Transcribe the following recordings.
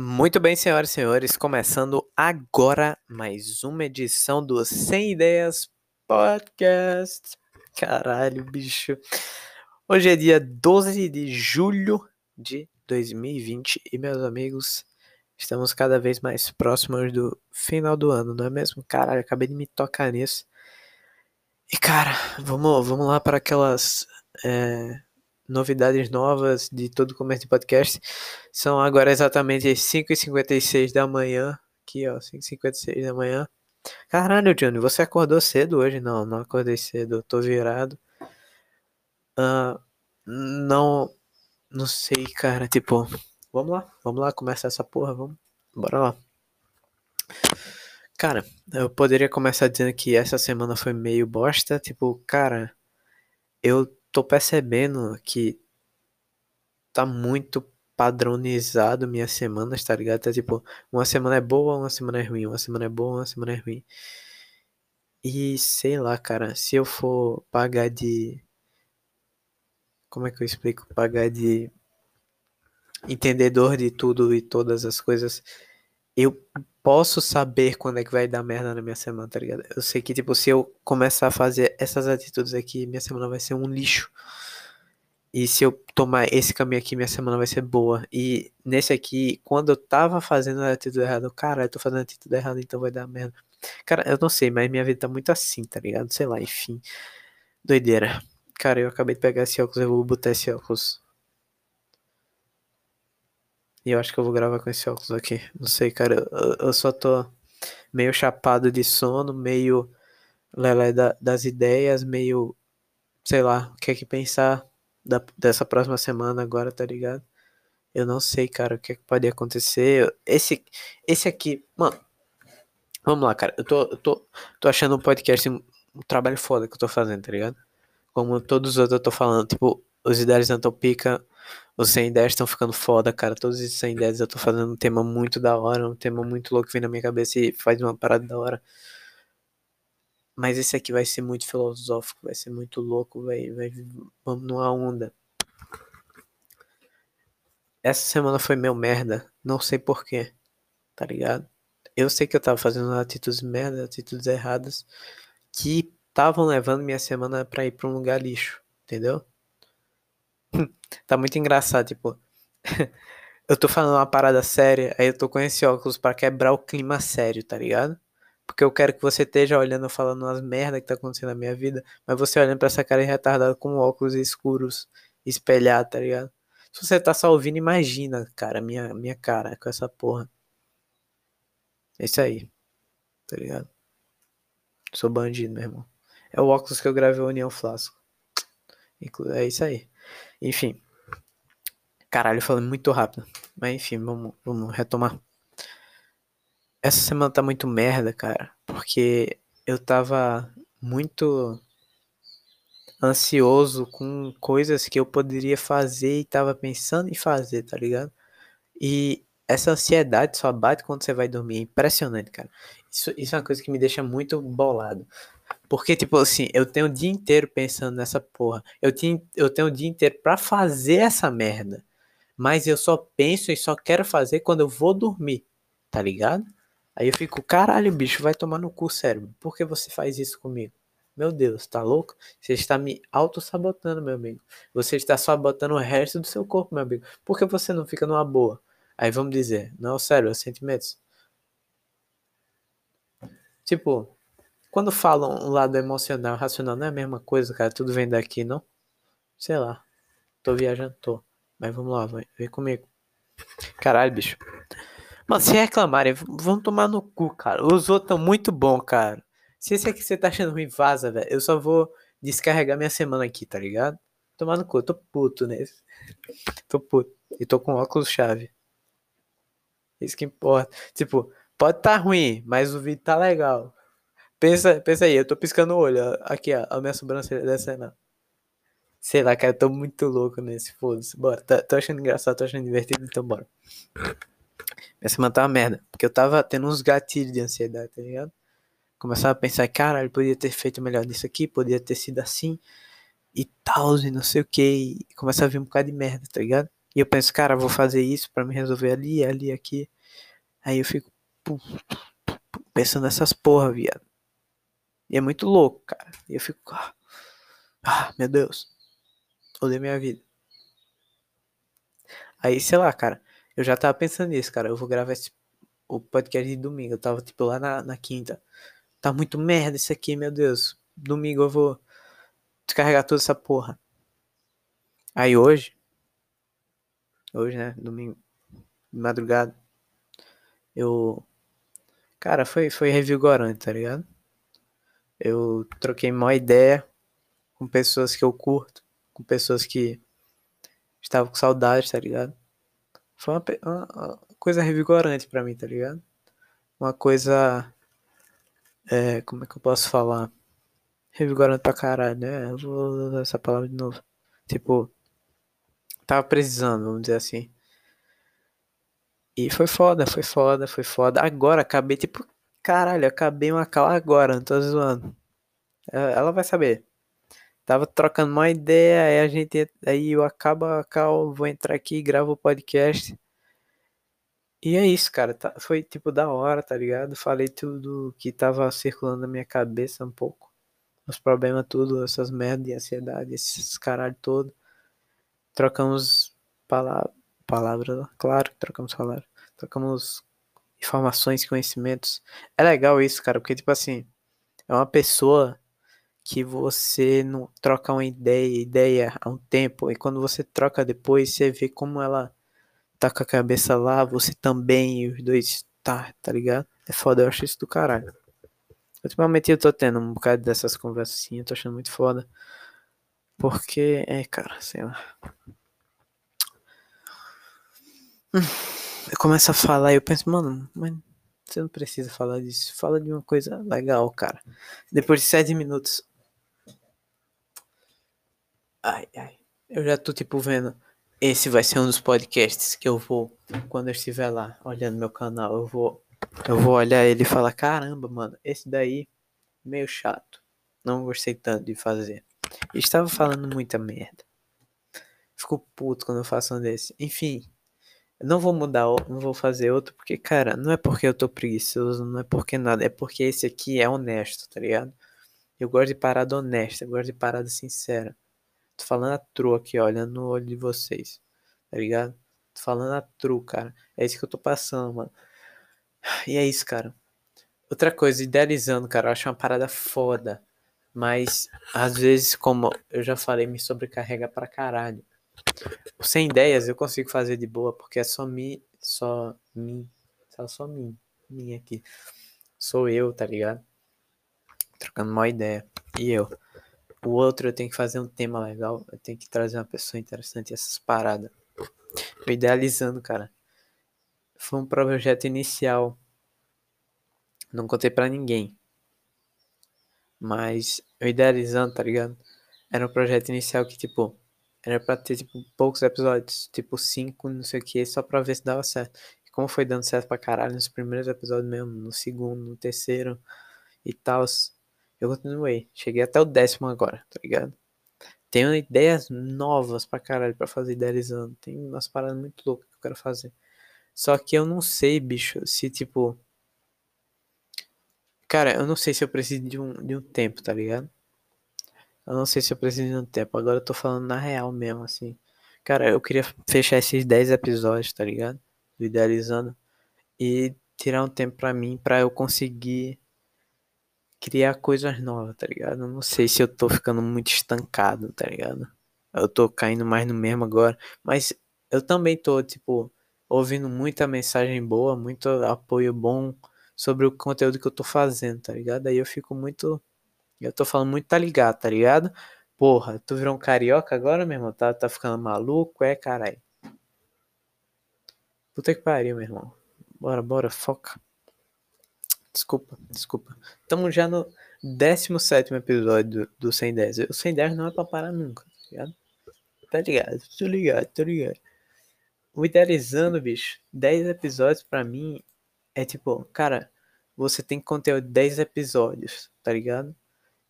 Muito bem, senhoras e senhores, começando agora mais uma edição do Sem Ideias Podcast. Caralho, bicho. Hoje é dia 12 de julho de 2020 e, meus amigos, estamos cada vez mais próximos do final do ano, não é mesmo? Caralho, acabei de me tocar nisso. E, cara, vamos, vamos lá para aquelas. É novidades novas de todo começo de podcast. São agora exatamente 5h56 da manhã. Aqui, ó, 5h56 da manhã. Caralho, Johnny, você acordou cedo hoje? Não, não acordei cedo, tô virado. Uh, não, não sei, cara, tipo, vamos lá, vamos lá começar essa porra, vamos, bora lá. Cara, eu poderia começar dizendo que essa semana foi meio bosta, tipo, cara, eu tô percebendo que tá muito padronizado minhas semanas, tá ligado? Tá tipo, uma semana é boa, uma semana é ruim, uma semana é boa, uma semana é ruim. E sei lá, cara, se eu for pagar de. Como é que eu explico? Pagar de entendedor de tudo e todas as coisas, eu posso saber quando é que vai dar merda na minha semana, tá ligado? Eu sei que, tipo, se eu começar a fazer essas atitudes aqui, minha semana vai ser um lixo. E se eu tomar esse caminho aqui, minha semana vai ser boa. E nesse aqui, quando eu tava fazendo a atitude errada, cara, eu tô fazendo a atitude errada, então vai dar merda. Cara, eu não sei, mas minha vida tá muito assim, tá ligado? Sei lá, enfim. Doideira. Cara, eu acabei de pegar esse óculos, eu vou botar esse óculos e eu acho que eu vou gravar com esse óculos aqui. Não sei, cara. Eu, eu só tô meio chapado de sono, meio lelé da, das ideias, meio. Sei lá, o que é que pensar da, dessa próxima semana agora, tá ligado? Eu não sei, cara, o que, é que pode acontecer. Esse, esse aqui, mano. Vamos lá, cara. Eu tô, eu tô, tô achando um podcast um, um trabalho foda que eu tô fazendo, tá ligado? Como todos os outros eu tô falando, tipo, os Idealizando Pica os 100 ideias estão ficando foda, cara. Todos esses 100 ideias eu tô fazendo um tema muito da hora, um tema muito louco que vem na minha cabeça e faz uma parada da hora. Mas esse aqui vai ser muito filosófico, vai ser muito louco, vai, vai, vamos numa onda. Essa semana foi meu merda, não sei porquê, tá ligado? Eu sei que eu tava fazendo atitudes merda, atitudes erradas, que estavam levando minha semana pra ir pra um lugar lixo, entendeu? tá muito engraçado, tipo. eu tô falando uma parada séria, aí eu tô com esse óculos para quebrar o clima sério, tá ligado? Porque eu quero que você esteja olhando, falando umas merda que tá acontecendo na minha vida, mas você olhando pra essa cara retardada com óculos escuros, espelhado, tá ligado? Se você tá só ouvindo, imagina, cara, minha, minha cara com essa porra. É isso aí, tá ligado? Sou bandido, meu irmão. É o óculos que eu gravei o União Flasco. É isso aí. Enfim. Caralho, falei muito rápido. Mas enfim, vamos, vamos retomar. Essa semana tá muito merda, cara. Porque eu tava muito ansioso com coisas que eu poderia fazer e tava pensando em fazer, tá ligado? E essa ansiedade só bate quando você vai dormir. É impressionante, cara. Isso, isso é uma coisa que me deixa muito bolado. Porque, tipo assim, eu tenho o dia inteiro pensando nessa porra. Eu, tenho, eu tenho o dia inteiro pra fazer essa merda. Mas eu só penso e só quero fazer quando eu vou dormir. Tá ligado? Aí eu fico, caralho, bicho, vai tomar no cu, cérebro. Por que você faz isso comigo? Meu Deus, tá louco? Você está me auto-sabotando, meu amigo. Você está sabotando o resto do seu corpo, meu amigo. Por que você não fica numa boa? Aí vamos dizer, não, sério, é sentimentos. Tipo, quando falam o lado emocional racional, não é a mesma coisa, cara. Tudo vem daqui, não? Sei lá. Tô viajando, tô. Mas vamos lá, vai. Vem comigo. Caralho, bicho. Mano, se reclamarem, vão tomar no cu, cara. Os outros estão muito bons, cara. Se esse aqui você tá achando ruim, vaza, velho. Eu só vou descarregar minha semana aqui, tá ligado? Tomar no cu, eu tô puto nesse. tô puto. E tô com óculos chave. Isso que importa. Tipo, pode tá ruim, mas o vídeo tá legal. Pensa, pensa aí, eu tô piscando o olho. Aqui, ó, a minha sobrancelha descendo. Sei lá, cara, eu tô muito louco nesse, foda-se. Bora, tá, tô achando engraçado, tô achando divertido, então bora. Minha semana tá uma merda, porque eu tava tendo uns gatilhos de ansiedade, tá ligado? Começava a pensar, cara, ele podia ter feito melhor nisso aqui, podia ter sido assim, e tal, e não sei o que, e começa a vir um bocado de merda, tá ligado? E eu penso, cara, vou fazer isso para me resolver ali, ali, aqui. Aí eu fico pensando nessas porra, viado. E é muito louco, cara. E eu fico, ah, ah meu Deus. Odeio minha vida. Aí, sei lá, cara, eu já tava pensando nisso, cara. Eu vou gravar esse, o podcast de domingo. Eu tava, tipo, lá na, na quinta. Tá muito merda isso aqui, meu Deus. Domingo eu vou descarregar toda essa porra. Aí hoje, hoje, né, domingo, de madrugada, eu, cara, foi, foi revigorante, tá ligado? Eu troquei uma ideia com pessoas que eu curto, com pessoas que estavam com saudade, tá ligado? Foi uma, uma coisa revigorante para mim, tá ligado? Uma coisa, é, como é que eu posso falar? Revigorante pra caralho, né? Eu vou usar essa palavra de novo. Tipo, tava precisando, vamos dizer assim. E foi foda, foi foda, foi foda. Agora acabei, tipo, caralho, acabei uma cal agora, não tô zoando. Ela vai saber. Tava trocando uma ideia, aí a gente. Aí eu acabo a cal, vou entrar aqui, gravo o podcast. E é isso, cara. Tá, foi tipo da hora, tá ligado? Falei tudo que tava circulando na minha cabeça um pouco. Os problemas, tudo, essas merdas de ansiedade, esses caralho todo. Trocamos palavras palavras, claro que trocamos palavras, trocamos informações, conhecimentos. É legal isso, cara, porque tipo assim, é uma pessoa que você não troca uma ideia, ideia há um tempo, e quando você troca depois, você vê como ela tá com a cabeça lá, você também, e os dois tá, tá ligado? É foda, eu acho isso do caralho. Ultimamente eu tô tendo um bocado dessas conversas assim, eu tô achando muito foda. Porque, é, cara, sei lá. Eu começo a falar e eu penso, mano, mas você não precisa falar disso. Fala de uma coisa legal, cara. Depois de sete minutos. Ai, ai. Eu já tô, tipo, vendo. Esse vai ser um dos podcasts que eu vou, quando eu estiver lá, olhando meu canal, eu vou. Eu vou olhar ele e falar, caramba, mano, esse daí, meio chato. Não gostei tanto de fazer. Estava falando muita merda. Fico puto quando eu faço um desse. Enfim. Não vou mudar, não vou fazer outro, porque, cara, não é porque eu tô preguiçoso, não é porque nada, é porque esse aqui é honesto, tá ligado? Eu gosto de parada honesta, eu gosto de parada sincera. Tô falando a tru aqui, olhando no olho de vocês, tá ligado? Tô falando a tru, cara. É isso que eu tô passando, mano. E é isso, cara. Outra coisa, idealizando, cara, eu acho uma parada foda. Mas, às vezes, como eu já falei, me sobrecarrega pra caralho. Sem ideias eu consigo fazer de boa, porque é só mim, só mim, só, só mim, mim aqui. Sou eu, tá ligado? Trocando uma ideia. E eu. O outro eu tenho que fazer um tema legal, eu tenho que trazer uma pessoa interessante, essas paradas. Eu idealizando, cara. Foi um projeto inicial. Não contei para ninguém. Mas eu idealizando, tá ligado? Era um projeto inicial que, tipo, era pra ter, tipo, poucos episódios, tipo, cinco, não sei o que, só pra ver se dava certo. E como foi dando certo pra caralho nos primeiros episódios mesmo, no segundo, no terceiro e tal, eu continuei. Cheguei até o décimo agora, tá ligado? Tenho ideias novas pra caralho pra fazer idealizando. Tem umas paradas muito loucas que eu quero fazer. Só que eu não sei, bicho, se tipo. Cara, eu não sei se eu preciso de um, de um tempo, tá ligado? Eu não sei se eu preciso de tempo. Agora eu tô falando na real mesmo, assim. Cara, eu queria fechar esses 10 episódios, tá ligado? Do Idealizando. E tirar um tempo pra mim, pra eu conseguir criar coisas novas, tá ligado? Eu não sei se eu tô ficando muito estancado, tá ligado? Eu tô caindo mais no mesmo agora. Mas eu também tô, tipo, ouvindo muita mensagem boa, muito apoio bom sobre o conteúdo que eu tô fazendo, tá ligado? Aí eu fico muito eu tô falando muito tá ligado, tá ligado? Porra, tu virou um carioca agora, meu irmão? Tá, tá ficando maluco? É, caralho. Puta que pariu, meu irmão. Bora, bora, foca. Desculpa, desculpa. Tamo já no 17 episódio do, do 110. O 110 não é pra parar nunca, tá ligado? Tá ligado, tô ligado, tô ligado. O Idealizando, bicho, 10 episódios pra mim é tipo, cara, você tem conteúdo de 10 episódios, tá ligado?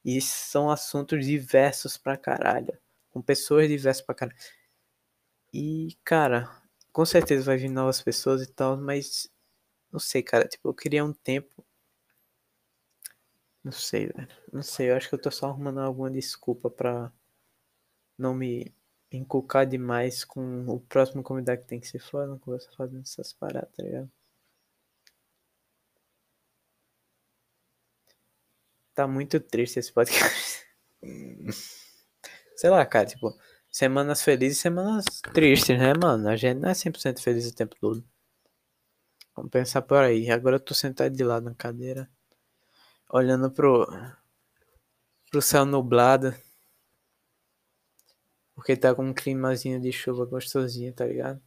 E são assuntos diversos pra caralho. Com pessoas diversas pra caralho. E, cara, com certeza vai vir novas pessoas e tal, mas não sei, cara, tipo, eu queria um tempo. Não sei, velho. Não sei, eu acho que eu tô só arrumando alguma desculpa pra não me inculcar demais com o próximo convidado que tem que ser foda, não começa fazendo essas paradas, tá ligado? Tá muito triste esse podcast. Sei lá, cara, tipo, semanas felizes e semanas tristes, né, mano? A gente não é 100% feliz o tempo todo. Vamos pensar por aí. Agora eu tô sentado de lado na cadeira, olhando pro, pro céu nublado. Porque tá com um climazinho de chuva gostosinho, tá ligado?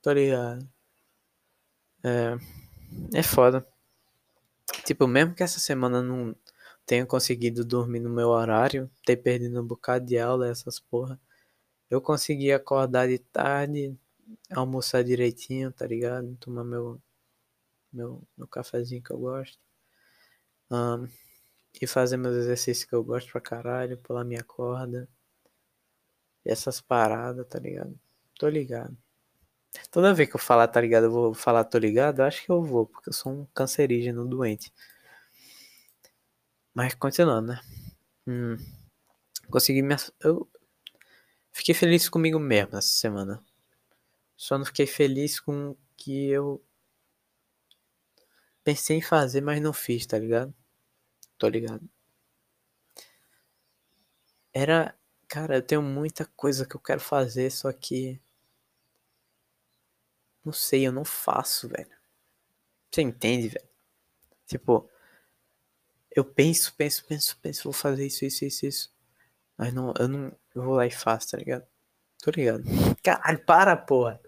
Tô ligado. É, é foda. Tipo, mesmo que essa semana não tenha conseguido dormir no meu horário, ter perdido um bocado de aula, essas porra, eu consegui acordar de tarde, almoçar direitinho, tá ligado? Tomar meu, meu, meu cafezinho que eu gosto. Um, e fazer meus exercícios que eu gosto pra caralho, pular minha corda. E essas paradas, tá ligado? Tô ligado. Toda vez que eu falar, tá ligado, eu vou falar tô ligado, eu acho que eu vou, porque eu sou um cancerígeno doente. Mas continuando, né? Hum, consegui me. Eu fiquei feliz comigo mesmo essa semana. Só não fiquei feliz com o que eu pensei em fazer, mas não fiz, tá ligado? Tô ligado. Era. Cara, eu tenho muita coisa que eu quero fazer, só que. Não sei, eu não faço, velho. Você entende, velho? Tipo, eu penso, penso, penso, penso, vou fazer isso, isso, isso, isso. Mas não, eu não. Eu vou lá e faço, tá ligado? Tô ligado. Caralho, para, porra.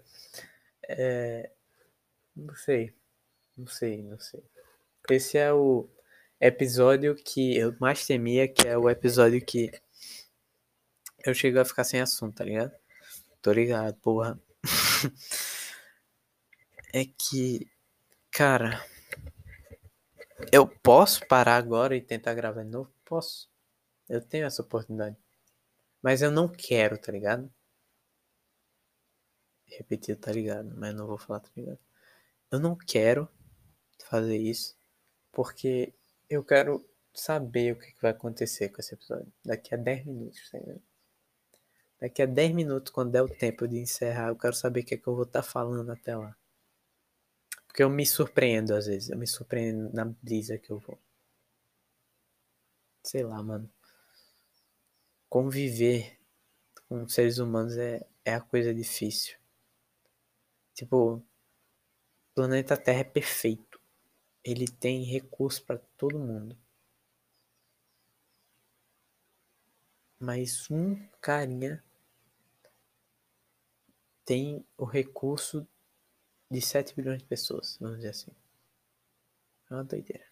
É. Não sei. Não sei, não sei. Esse é o episódio que eu mais temia, que é o episódio que eu chego a ficar sem assunto, tá ligado? Tô ligado, porra. é que, cara, eu posso parar agora e tentar gravar de novo? Posso. Eu tenho essa oportunidade. Mas eu não quero, tá ligado? Repetir, tá ligado? Mas não vou falar, tá ligado? Eu não quero fazer isso porque eu quero saber o que, vai acontecer com esse episódio daqui a 10 minutos, tá ligado? Daqui a 10 minutos, quando der o tempo de encerrar, eu quero saber o que, é que eu vou estar tá falando até lá. Porque eu me surpreendo às vezes. Eu me surpreendo na brisa que eu vou. Sei lá, mano. Conviver com seres humanos é, é a coisa difícil. Tipo, o planeta Terra é perfeito. Ele tem recurso para todo mundo. Mas um carinha tem o recurso de 7 bilhões de pessoas, vamos dizer assim. É uma doideira.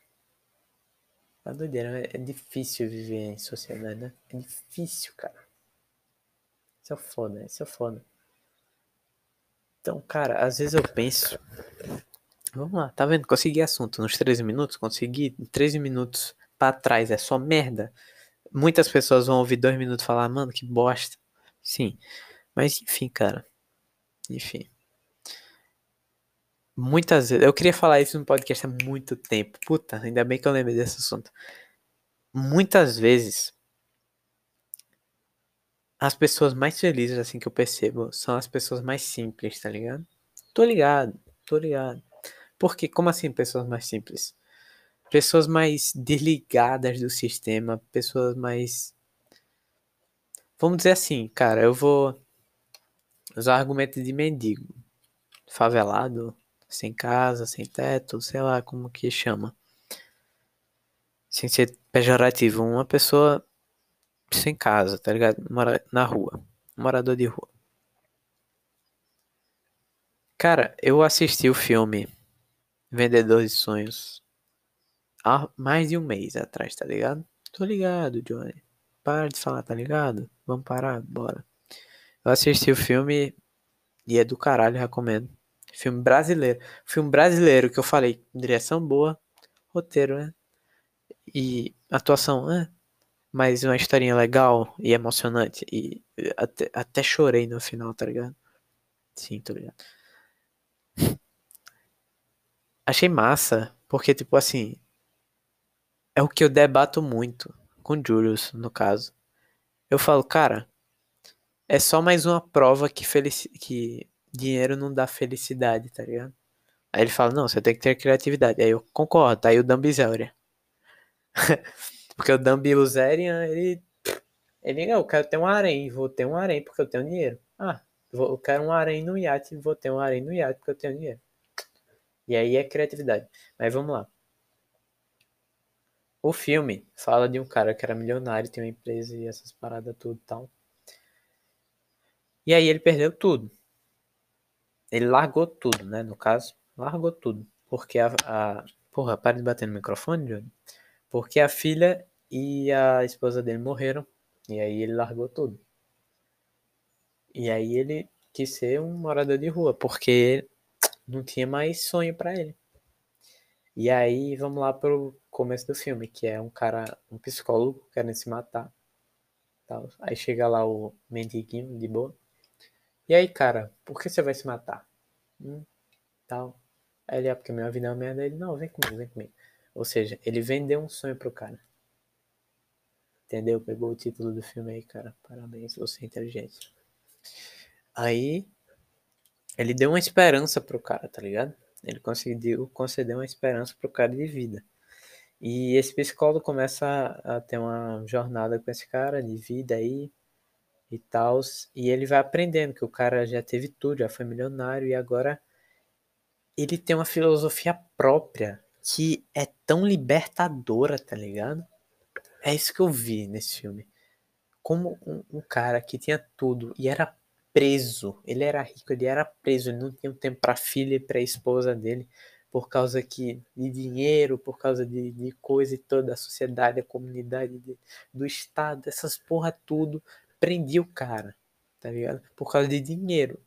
É uma doideira. É, é difícil viver em sociedade, né? É difícil, cara. Isso é foda, isso é foda. Então, cara, às vezes eu penso. Vamos lá, tá vendo? Consegui assunto nos 13 minutos. Consegui 13 minutos pra trás. É só merda. Muitas pessoas vão ouvir dois minutos falar, mano, que bosta. Sim. Mas enfim, cara. Enfim. Muitas vezes. Eu queria falar isso no podcast há muito tempo. Puta, ainda bem que eu lembrei desse assunto. Muitas vezes. As pessoas mais felizes, assim, que eu percebo, são as pessoas mais simples, tá ligado? Tô ligado, tô ligado. Porque, como assim pessoas mais simples? Pessoas mais desligadas do sistema, pessoas mais. Vamos dizer assim, cara, eu vou usar argumento de mendigo, favelado, sem casa, sem teto, sei lá como que chama. Sem ser pejorativo, uma pessoa sem casa, tá ligado? Mora na rua, morador de rua. Cara, eu assisti o filme Vendedor de Sonhos há mais de um mês atrás, tá ligado? Tô ligado, Johnny. Para de falar, tá ligado? Vamos parar? Bora. Eu assisti o filme e é do caralho, recomendo. Filme brasileiro. Filme brasileiro que eu falei. Direção boa, roteiro, né? E atuação, né? Mas uma historinha legal e emocionante. E até, até chorei no final, tá ligado? Sim, tô ligado. Achei massa, porque, tipo assim, é o que eu debato muito com Julius, no caso. Eu falo, cara, é só mais uma prova que, felici que dinheiro não dá felicidade, tá ligado? Aí ele fala, não, você tem que ter criatividade. Aí eu concordo, tá aí o Dan Bilzerian. porque o Dan Bilzerian, ele... Ele, eu quero ter um harém, vou ter um harém porque eu tenho dinheiro. Ah, vou, eu quero um harém no iate, vou ter um harém no iate porque eu tenho dinheiro. E aí é criatividade. Mas vamos lá. O filme fala de um cara que era milionário, tem uma empresa e essas paradas tudo e tal. E aí ele perdeu tudo. Ele largou tudo, né? No caso, largou tudo. Porque a. a... Porra, para de bater no microfone, Johnny. Porque a filha e a esposa dele morreram. E aí ele largou tudo. E aí ele quis ser um morador de rua. Porque não tinha mais sonho para ele. E aí vamos lá pro começo do filme, que é um cara, um psicólogo querendo se matar. Tal. Aí chega lá o mendiguinho de boa. E aí, cara, por que você vai se matar? Hum, tal. Aí ele, é porque minha vida é uma merda. Ele, não, vem comigo, vem comigo. Ou seja, ele vendeu um sonho pro cara. Entendeu? Pegou o título do filme aí, cara. Parabéns, você é inteligente. Aí, ele deu uma esperança pro cara, tá ligado? Ele conseguiu conceder uma esperança pro cara de vida. E esse psicólogo começa a ter uma jornada com esse cara de vida aí e tal. E ele vai aprendendo que o cara já teve tudo, já foi milionário e agora ele tem uma filosofia própria que é tão libertadora, tá ligado? É isso que eu vi nesse filme. Como um, um cara que tinha tudo e era preso, ele era rico, ele era preso, ele não tinha tempo para filha e para esposa dele por causa que de dinheiro, por causa de, de coisa e toda a sociedade, a comunidade, de, do estado, essas porra tudo prendia o cara, tá ligado? Por causa de dinheiro.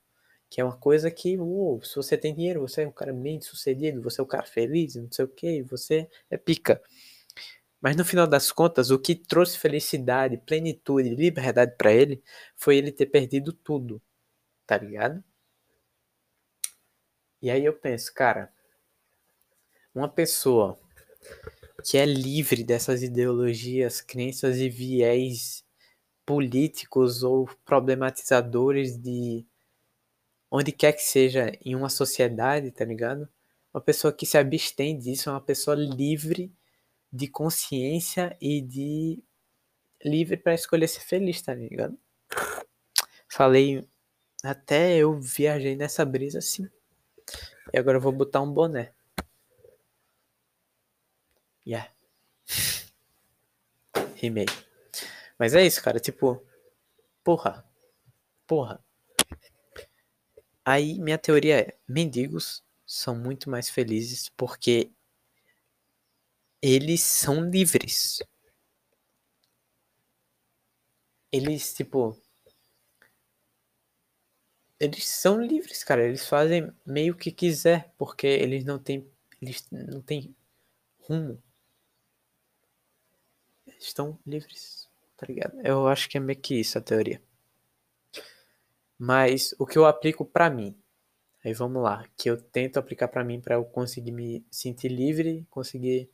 Que é uma coisa que, uou, se você tem dinheiro, você é um cara bem sucedido, você é um cara feliz, não sei o que, você é pica. Mas no final das contas, o que trouxe felicidade, plenitude, liberdade para ele foi ele ter perdido tudo, tá ligado? E aí eu penso, cara, uma pessoa que é livre dessas ideologias, crenças e viés políticos ou problematizadores de onde quer que seja em uma sociedade, tá ligado? Uma pessoa que se abstém disso é uma pessoa livre de consciência e de livre para escolher ser feliz, tá ligado? Falei até eu viajei nessa brisa assim. E agora eu vou botar um boné. Yeah. Rimei. Mas é isso, cara. Tipo, porra. Porra. Aí minha teoria é: mendigos são muito mais felizes porque eles são livres. Eles, tipo. Eles são livres, cara. Eles fazem meio que quiser, porque eles não têm. Eles não têm rumo. Eles estão livres tá ligado? Eu acho que é meio que isso a teoria. Mas o que eu aplico para mim, aí vamos lá, que eu tento aplicar para mim para eu conseguir me sentir livre, conseguir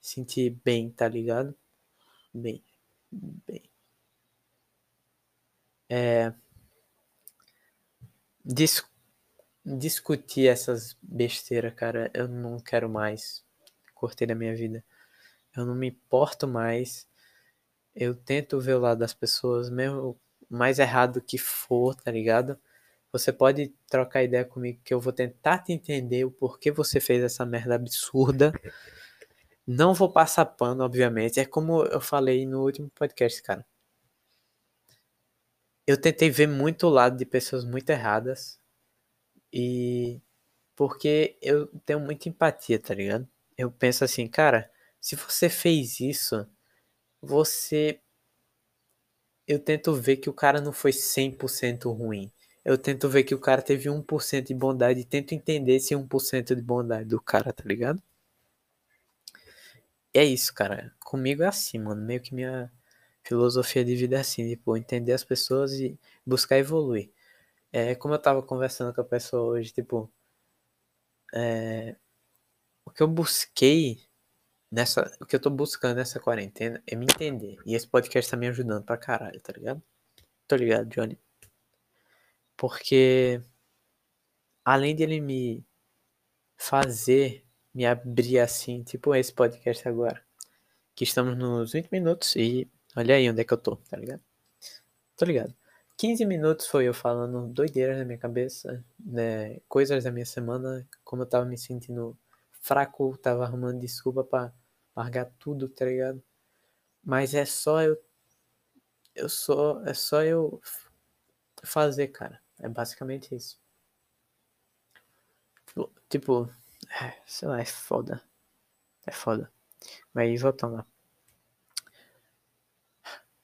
sentir bem, tá ligado? Bem, bem. É, dis, discutir essas besteiras, cara, eu não quero mais. Cortei da minha vida. Eu não me importo mais eu tento ver o lado das pessoas, mesmo mais errado que for, tá ligado? Você pode trocar ideia comigo que eu vou tentar te entender o porquê você fez essa merda absurda. Não vou passar pano, obviamente. É como eu falei no último podcast, cara. Eu tentei ver muito o lado de pessoas muito erradas. E. Porque eu tenho muita empatia, tá ligado? Eu penso assim, cara, se você fez isso, você. Eu tento ver que o cara não foi 100% ruim. Eu tento ver que o cara teve 1% de bondade e tento entender esse 1% de bondade do cara, tá ligado? é isso, cara. Comigo é assim, mano. Meio que minha filosofia de vida é assim, tipo, entender as pessoas e buscar evoluir. É como eu tava conversando com a pessoa hoje, tipo. É, o que eu busquei nessa. O que eu tô buscando nessa quarentena é me entender. E esse podcast tá me ajudando pra caralho, tá ligado? Tô ligado, Johnny. Porque além de ele me fazer me abrir assim, tipo esse podcast agora, que estamos nos 20 minutos e olha aí onde é que eu tô, tá ligado? Tô ligado. 15 minutos foi eu falando doideiras na minha cabeça, né, coisas da minha semana, como eu tava me sentindo fraco, tava arrumando desculpa para largar tudo, tá ligado? Mas é só eu eu só é só eu fazer, cara. É basicamente isso. Tipo, é, sei lá, é foda. É foda. Mas voltando lá.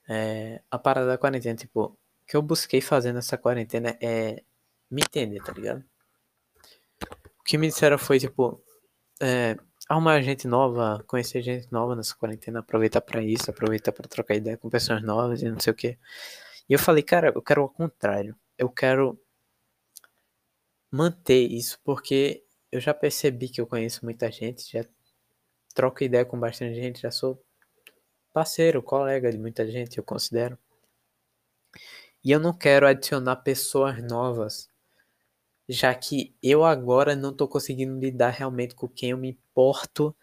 É, a parada da quarentena, tipo, o que eu busquei fazer nessa quarentena é me entender, tá ligado? O que me disseram foi, tipo, é, arrumar gente nova, conhecer gente nova nessa quarentena, aproveitar para isso, aproveitar para trocar ideia com pessoas novas e não sei o que. E eu falei, cara, eu quero o contrário. Eu quero manter isso, porque eu já percebi que eu conheço muita gente, já troco ideia com bastante gente, já sou parceiro, colega de muita gente, eu considero. E eu não quero adicionar pessoas novas, já que eu agora não estou conseguindo lidar realmente com quem eu me importo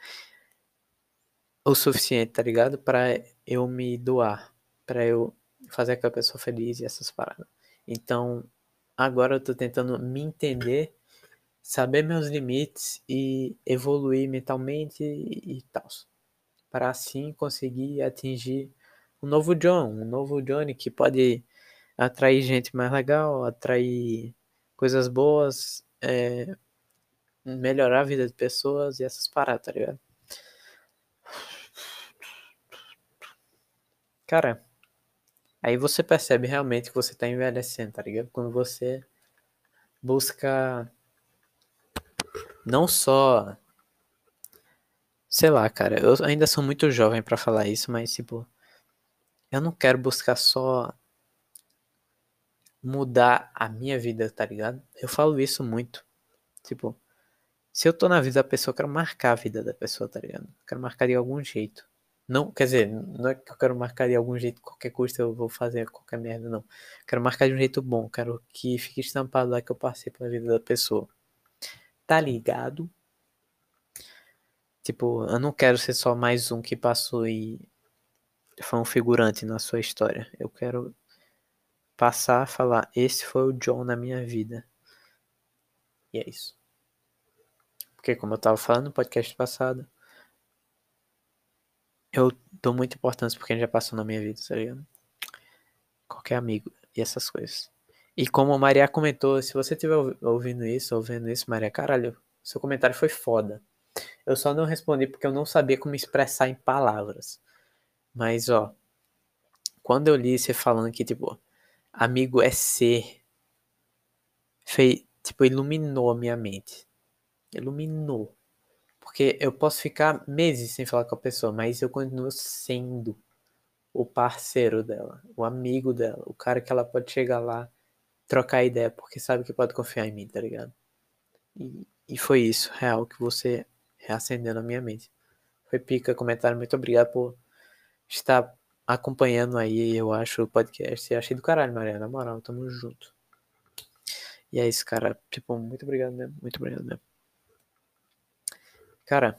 o suficiente, tá ligado? Para eu me doar, para eu fazer aquela pessoa feliz e essas paradas. Então, agora eu tô tentando me entender saber meus limites e evoluir mentalmente e, tal, para assim conseguir atingir um novo John, um novo Johnny que pode atrair gente mais legal, atrair coisas boas, é, melhorar a vida de pessoas e essas paradas, tá ligado? Cara, aí você percebe realmente que você tá envelhecendo, tá ligado? Quando você busca não só. Sei lá, cara, eu ainda sou muito jovem para falar isso, mas tipo. Eu não quero buscar só mudar a minha vida, tá ligado? Eu falo isso muito. Tipo, se eu tô na vida da pessoa, eu quero marcar a vida da pessoa, tá ligado? Eu quero marcar de algum jeito. Não, quer dizer, não é que eu quero marcar de algum jeito, qualquer custo eu vou fazer qualquer merda, não. Eu quero marcar de um jeito bom, quero que fique estampado lá que eu passei pela vida da pessoa tá ligado? Tipo, eu não quero ser só mais um que passou e foi um figurante na sua história. Eu quero passar a falar: esse foi o John na minha vida. E é isso. Porque, como eu tava falando no podcast passado, eu dou muita importância porque ele já passou na minha vida, tá ligado? Qualquer amigo e essas coisas. E como a Maria comentou, se você estiver ouvindo isso, ouvindo isso, Maria, caralho, seu comentário foi foda. Eu só não respondi porque eu não sabia como expressar em palavras. Mas, ó, quando eu li você falando que, tipo, amigo é ser, fez, tipo, iluminou a minha mente. Iluminou. Porque eu posso ficar meses sem falar com a pessoa, mas eu continuo sendo o parceiro dela, o amigo dela, o cara que ela pode chegar lá trocar ideia, porque sabe que pode confiar em mim, tá ligado? E, e foi isso, real, que você reacendeu na minha mente. Foi pica, comentário, muito obrigado por estar acompanhando aí, eu acho, o podcast. E achei do caralho, Maria, na moral, tamo junto. E é isso, cara. Tipo, muito obrigado mesmo, muito obrigado mesmo. Cara,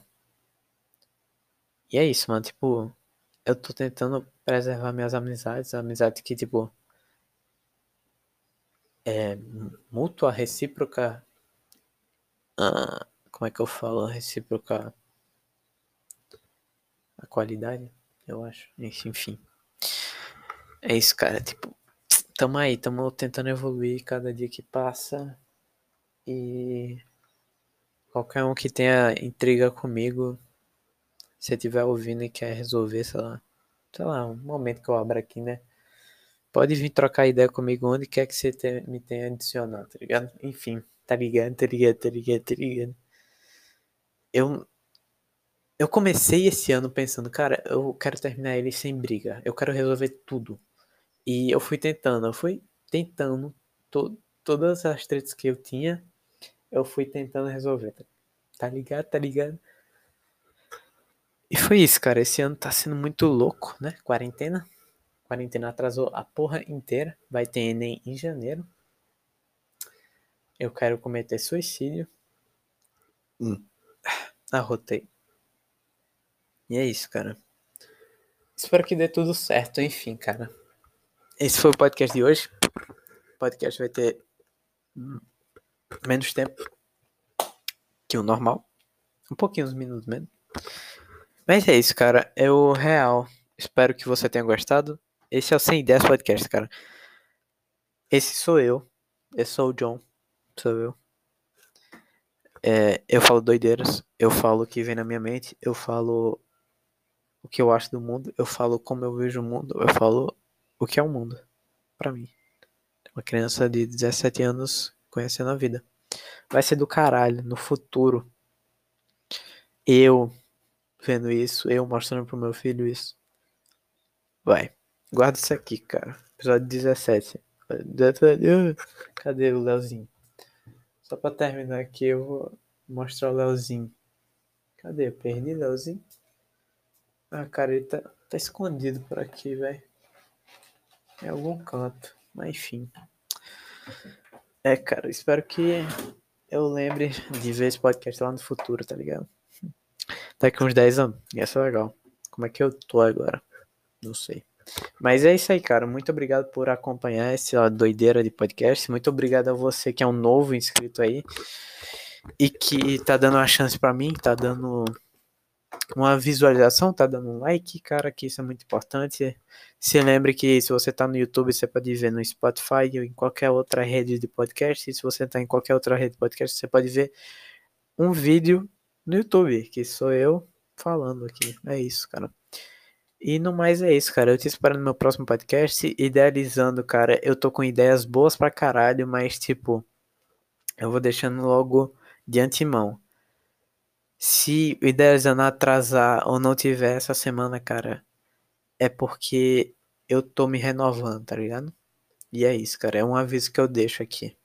e é isso, mano. Tipo, eu tô tentando preservar minhas amizades, amizades que, tipo, é, mútua, recíproca. Ah, como é que eu falo? Recíproca. A qualidade, eu acho. Enfim. É isso, cara. Tipo, tamo aí, tamo tentando evoluir cada dia que passa. E qualquer um que tenha intriga comigo, se tiver ouvindo e quer resolver, sei lá, sei lá, um momento que eu abro aqui, né? Pode vir trocar ideia comigo onde quer que você te, me tenha adicionado, tá ligado? Enfim, tá ligado, tá ligado, tá ligado, tá ligado. Eu, eu comecei esse ano pensando, cara, eu quero terminar ele sem briga. Eu quero resolver tudo. E eu fui tentando, eu fui tentando to, todas as tretas que eu tinha, eu fui tentando resolver. Tá, ligado? Tá ligado? E foi isso, cara. Esse ano tá sendo muito louco, né? Quarentena. Quarentena atrasou a porra inteira. Vai ter Enem em janeiro. Eu quero cometer suicídio. Hum. Arrotei. E é isso, cara. Espero que dê tudo certo, enfim, cara. Esse foi o podcast de hoje. O podcast vai ter menos tempo que o normal. Um pouquinho, uns minutos menos. Mas é isso, cara. É o real. Espero que você tenha gostado. Esse é o Sem Ideias Podcast, cara. Esse sou eu. Esse sou o John. Sou eu. É, eu falo doideiras. Eu falo o que vem na minha mente. Eu falo que eu acho do mundo. Eu falo como eu vejo o mundo. Eu falo o que é o mundo. para mim. Uma criança de 17 anos conhecendo a vida. Vai ser do caralho no futuro. Eu vendo isso, eu mostrando pro meu filho isso. Vai. Guarda isso aqui, cara. Episódio 17. Cadê o Leozinho? Só pra terminar aqui, eu vou mostrar o Leozinho. Cadê? Perdi Leozinho? Ah, cara, ele tá, tá escondido por aqui, velho. Em algum canto. Mas enfim. É, cara, espero que eu lembre de ver esse podcast lá no futuro, tá ligado? Daqui uns 10 anos. Ia ser legal. Como é que eu tô agora? Não sei. Mas é isso aí, cara. Muito obrigado por acompanhar essa doideira de podcast. Muito obrigado a você que é um novo inscrito aí e que tá dando uma chance para mim, tá dando uma visualização, tá dando um like, cara, que isso é muito importante. Se lembre que se você tá no YouTube, você pode ver no Spotify ou em qualquer outra rede de podcast. E se você tá em qualquer outra rede de podcast, você pode ver um vídeo no YouTube, que sou eu falando aqui. É isso, cara. E no mais é isso, cara. Eu te espero no meu próximo podcast. Idealizando, cara. Eu tô com ideias boas pra caralho, mas tipo, eu vou deixando logo de antemão. Se o Idealizando atrasar ou não tiver essa semana, cara, é porque eu tô me renovando, tá ligado? E é isso, cara. É um aviso que eu deixo aqui.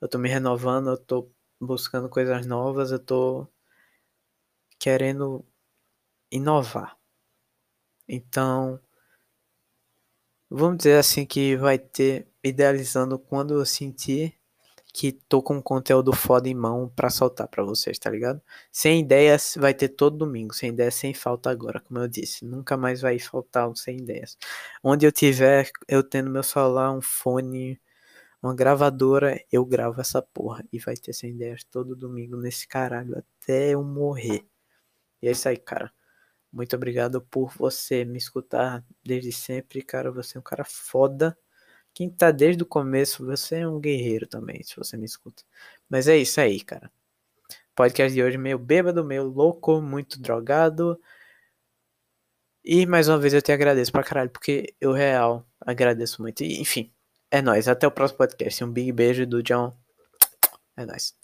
Eu tô me renovando, eu tô buscando coisas novas, eu tô querendo inovar. Então, vamos dizer assim que vai ter idealizando quando eu sentir que tô com conteúdo foda em mão para soltar para vocês, tá ligado? Sem ideias vai ter todo domingo, sem ideias sem falta agora, como eu disse, nunca mais vai faltar um sem ideias. Onde eu tiver, eu tendo meu celular, um fone, uma gravadora, eu gravo essa porra e vai ter sem ideias todo domingo nesse caralho até eu morrer. E é isso aí, cara. Muito obrigado por você me escutar desde sempre, cara. Você é um cara foda. Quem tá desde o começo, você é um guerreiro também, se você me escuta. Mas é isso aí, cara. Podcast de hoje meio bêbado, meio louco, muito drogado. E mais uma vez eu te agradeço pra caralho, porque eu real agradeço muito. E, enfim, é nóis. Até o próximo podcast. Um big beijo do John. É nóis.